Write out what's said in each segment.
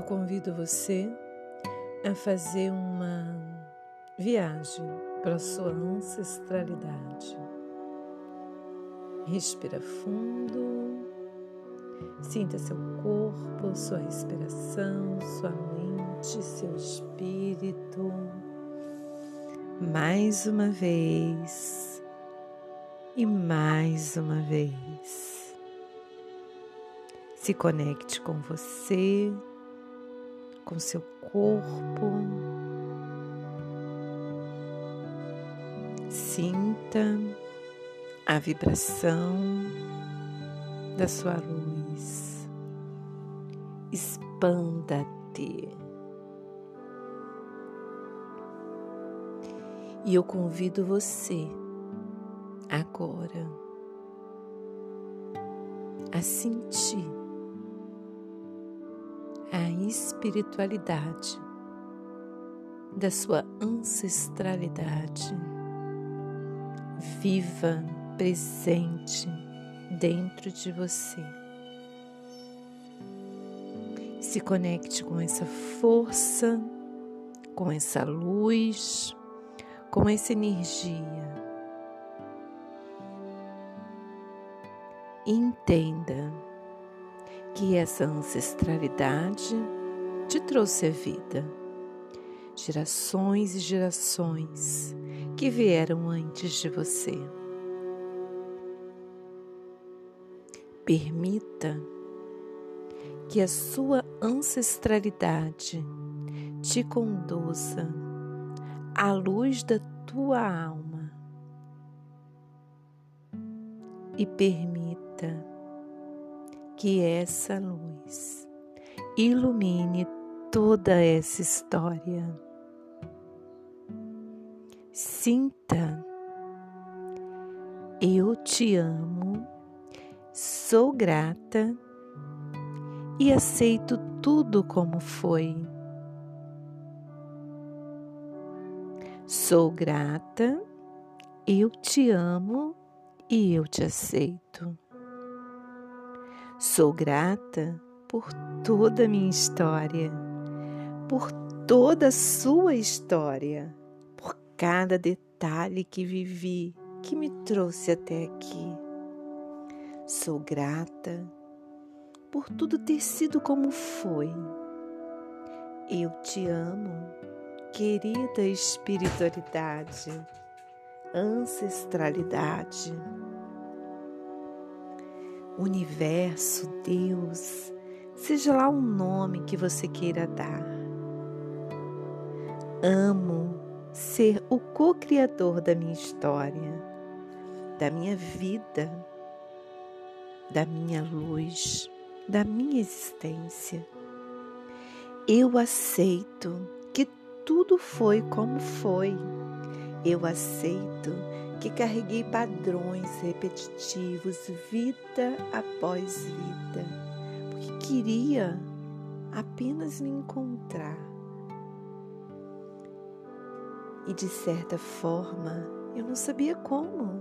eu convido você a fazer uma viagem para a sua ancestralidade. Respira fundo, sinta seu corpo, sua respiração, sua mente, seu espírito. Mais uma vez e mais uma vez. Se conecte com você com seu corpo. Sinta a vibração da sua luz. Expanda-te. E eu convido você agora a sentir a espiritualidade da sua ancestralidade viva, presente dentro de você. Se conecte com essa força, com essa luz, com essa energia. Entenda que essa ancestralidade te trouxe a vida. Gerações e gerações que vieram antes de você. Permita que a sua ancestralidade te conduza à luz da tua alma e permita que essa luz ilumine toda essa história. Sinta, eu te amo, sou grata e aceito tudo como foi. Sou grata, eu te amo e eu te aceito. Sou grata por toda a minha história, por toda a sua história, por cada detalhe que vivi que me trouxe até aqui. Sou grata por tudo ter sido como foi. Eu te amo, querida espiritualidade, ancestralidade universo, Deus, seja lá o nome que você queira dar. Amo ser o co-criador da minha história, da minha vida, da minha luz, da minha existência. Eu aceito que tudo foi como foi. Eu aceito que carreguei padrões repetitivos vida após vida, porque queria apenas me encontrar. E de certa forma eu não sabia como.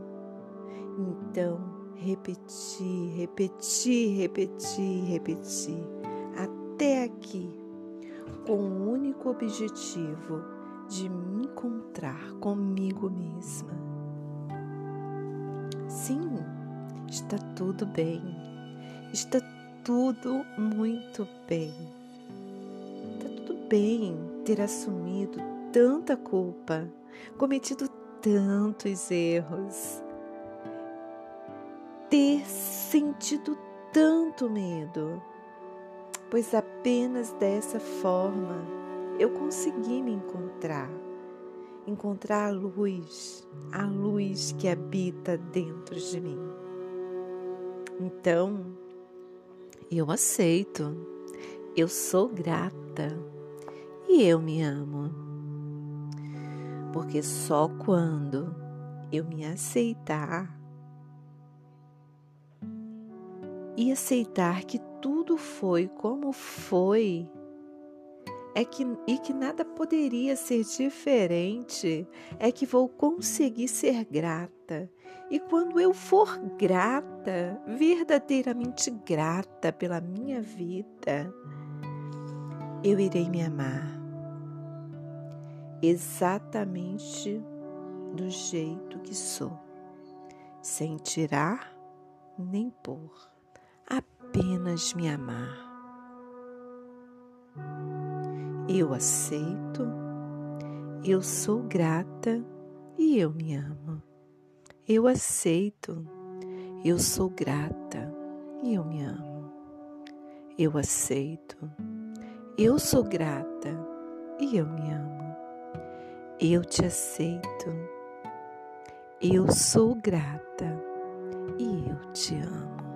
Então repeti, repeti, repeti, repeti, até aqui, com o único objetivo de me encontrar comigo mesma Sim, está tudo bem. Está tudo muito bem. Está tudo bem ter assumido tanta culpa, cometido tantos erros, ter sentido tanto medo, pois apenas dessa forma eu consegui me encontrar encontrar a luz, a luz que habita dentro de mim. Então, eu aceito, eu sou grata e eu me amo. Porque só quando eu me aceitar e aceitar que tudo foi como foi, é que, e que nada poderia ser diferente, é que vou conseguir ser grata. E quando eu for grata, verdadeiramente grata pela minha vida, eu irei me amar exatamente do jeito que sou, sem tirar nem pôr, apenas me amar. Eu aceito, eu sou grata e eu me amo. Eu aceito, eu sou grata e eu me amo. Eu aceito, eu sou grata e eu me amo. Eu te aceito, eu sou grata e eu te amo.